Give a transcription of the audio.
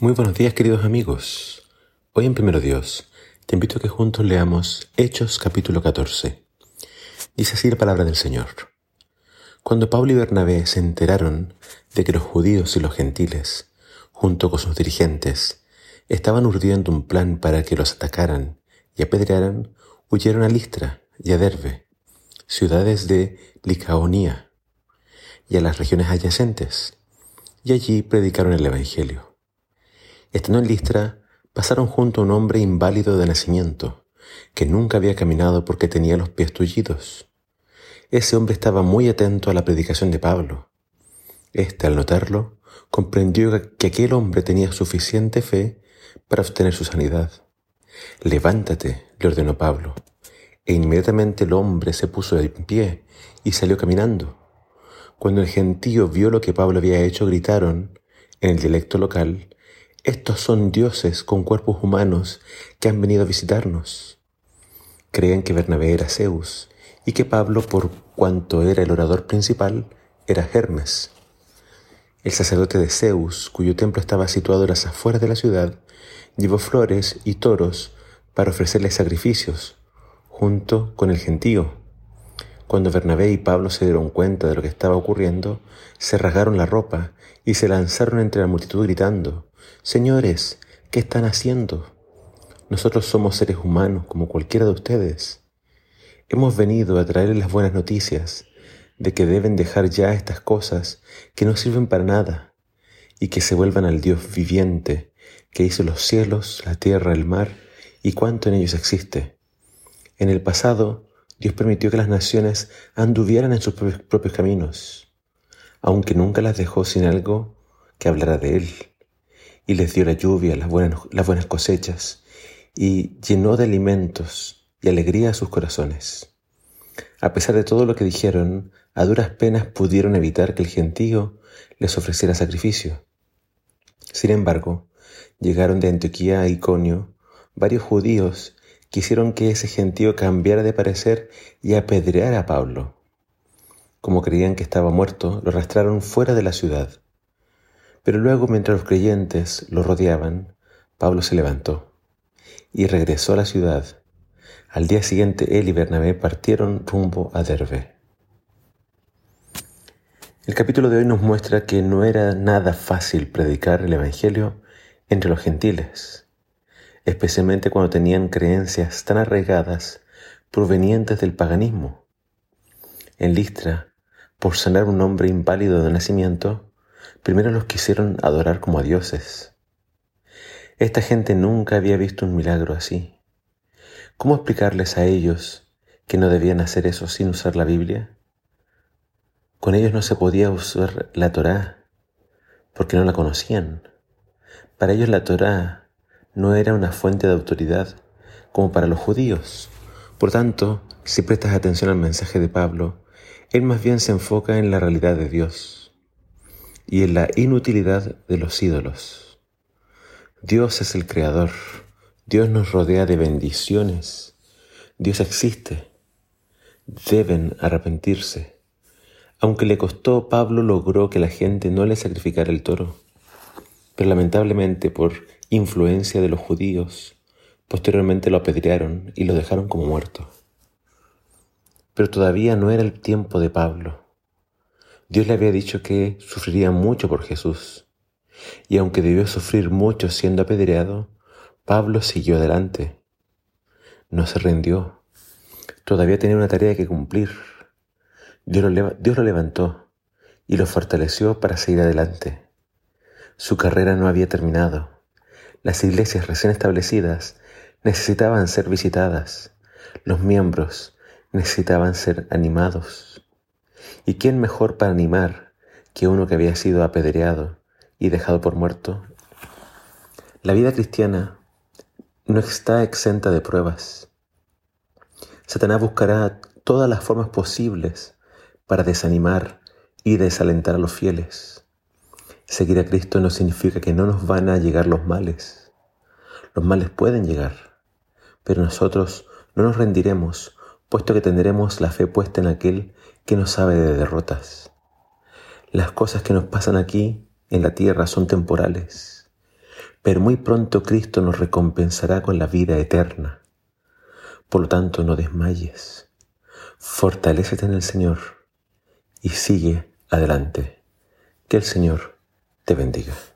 Muy buenos días queridos amigos. Hoy en Primero Dios te invito a que juntos leamos Hechos capítulo 14. Dice así la palabra del Señor. Cuando Pablo y Bernabé se enteraron de que los judíos y los gentiles, junto con sus dirigentes, estaban urdiendo un plan para que los atacaran y apedrearan, huyeron a Listra y a Derbe, ciudades de Licaonía, y a las regiones adyacentes, y allí predicaron el Evangelio. Estando en Listra, pasaron junto a un hombre inválido de nacimiento, que nunca había caminado porque tenía los pies tullidos. Ese hombre estaba muy atento a la predicación de Pablo. Este, al notarlo, comprendió que aquel hombre tenía suficiente fe para obtener su sanidad. Levántate, le ordenó Pablo. E inmediatamente el hombre se puso de pie y salió caminando. Cuando el gentío vio lo que Pablo había hecho, gritaron, en el dialecto local, estos son dioses con cuerpos humanos que han venido a visitarnos. Creían que Bernabé era Zeus y que Pablo, por cuanto era el orador principal, era Hermes. El sacerdote de Zeus, cuyo templo estaba situado en las afueras de la ciudad, llevó flores y toros para ofrecerle sacrificios, junto con el gentío. Cuando Bernabé y Pablo se dieron cuenta de lo que estaba ocurriendo, se rasgaron la ropa y se lanzaron entre la multitud gritando, Señores, ¿qué están haciendo? Nosotros somos seres humanos como cualquiera de ustedes. Hemos venido a traerles las buenas noticias de que deben dejar ya estas cosas que no sirven para nada y que se vuelvan al Dios viviente que hizo los cielos, la tierra, el mar y cuanto en ellos existe. En el pasado, Dios permitió que las naciones anduvieran en sus propios caminos, aunque nunca las dejó sin algo que hablara de Él y les dio la lluvia, las buenas, cosechas, y llenó de alimentos y alegría a sus corazones. A pesar de todo lo que dijeron, a duras penas pudieron evitar que el gentío les ofreciera sacrificio. Sin embargo, llegaron de Antioquía a Iconio varios judíos que hicieron que ese gentío cambiara de parecer y apedreara a Pablo. Como creían que estaba muerto, lo arrastraron fuera de la ciudad. Pero luego, mientras los creyentes lo rodeaban, Pablo se levantó y regresó a la ciudad. Al día siguiente él y Bernabé partieron rumbo a Derbe. El capítulo de hoy nos muestra que no era nada fácil predicar el Evangelio entre los gentiles, especialmente cuando tenían creencias tan arraigadas provenientes del paganismo. En Listra, por sanar un hombre inválido de nacimiento, primero los quisieron adorar como a dioses. Esta gente nunca había visto un milagro así. ¿Cómo explicarles a ellos que no debían hacer eso sin usar la Biblia? Con ellos no se podía usar la Torá porque no la conocían. Para ellos la Torá no era una fuente de autoridad como para los judíos. Por tanto, si prestas atención al mensaje de Pablo, él más bien se enfoca en la realidad de Dios y en la inutilidad de los ídolos. Dios es el Creador, Dios nos rodea de bendiciones, Dios existe, deben arrepentirse. Aunque le costó, Pablo logró que la gente no le sacrificara el toro, pero lamentablemente por influencia de los judíos, posteriormente lo apedrearon y lo dejaron como muerto. Pero todavía no era el tiempo de Pablo. Dios le había dicho que sufriría mucho por Jesús. Y aunque debió sufrir mucho siendo apedreado, Pablo siguió adelante. No se rindió. Todavía tenía una tarea que cumplir. Dios lo, Dios lo levantó y lo fortaleció para seguir adelante. Su carrera no había terminado. Las iglesias recién establecidas necesitaban ser visitadas. Los miembros necesitaban ser animados. ¿Y quién mejor para animar que uno que había sido apedreado y dejado por muerto? La vida cristiana no está exenta de pruebas. Satanás buscará todas las formas posibles para desanimar y desalentar a los fieles. Seguir a Cristo no significa que no nos van a llegar los males. Los males pueden llegar, pero nosotros no nos rendiremos puesto que tendremos la fe puesta en aquel que no sabe de derrotas. Las cosas que nos pasan aquí en la tierra son temporales. pero muy pronto Cristo nos recompensará con la vida eterna. Por lo tanto, no desmayes, fortalécete en el Señor y sigue adelante. Que el Señor te bendiga.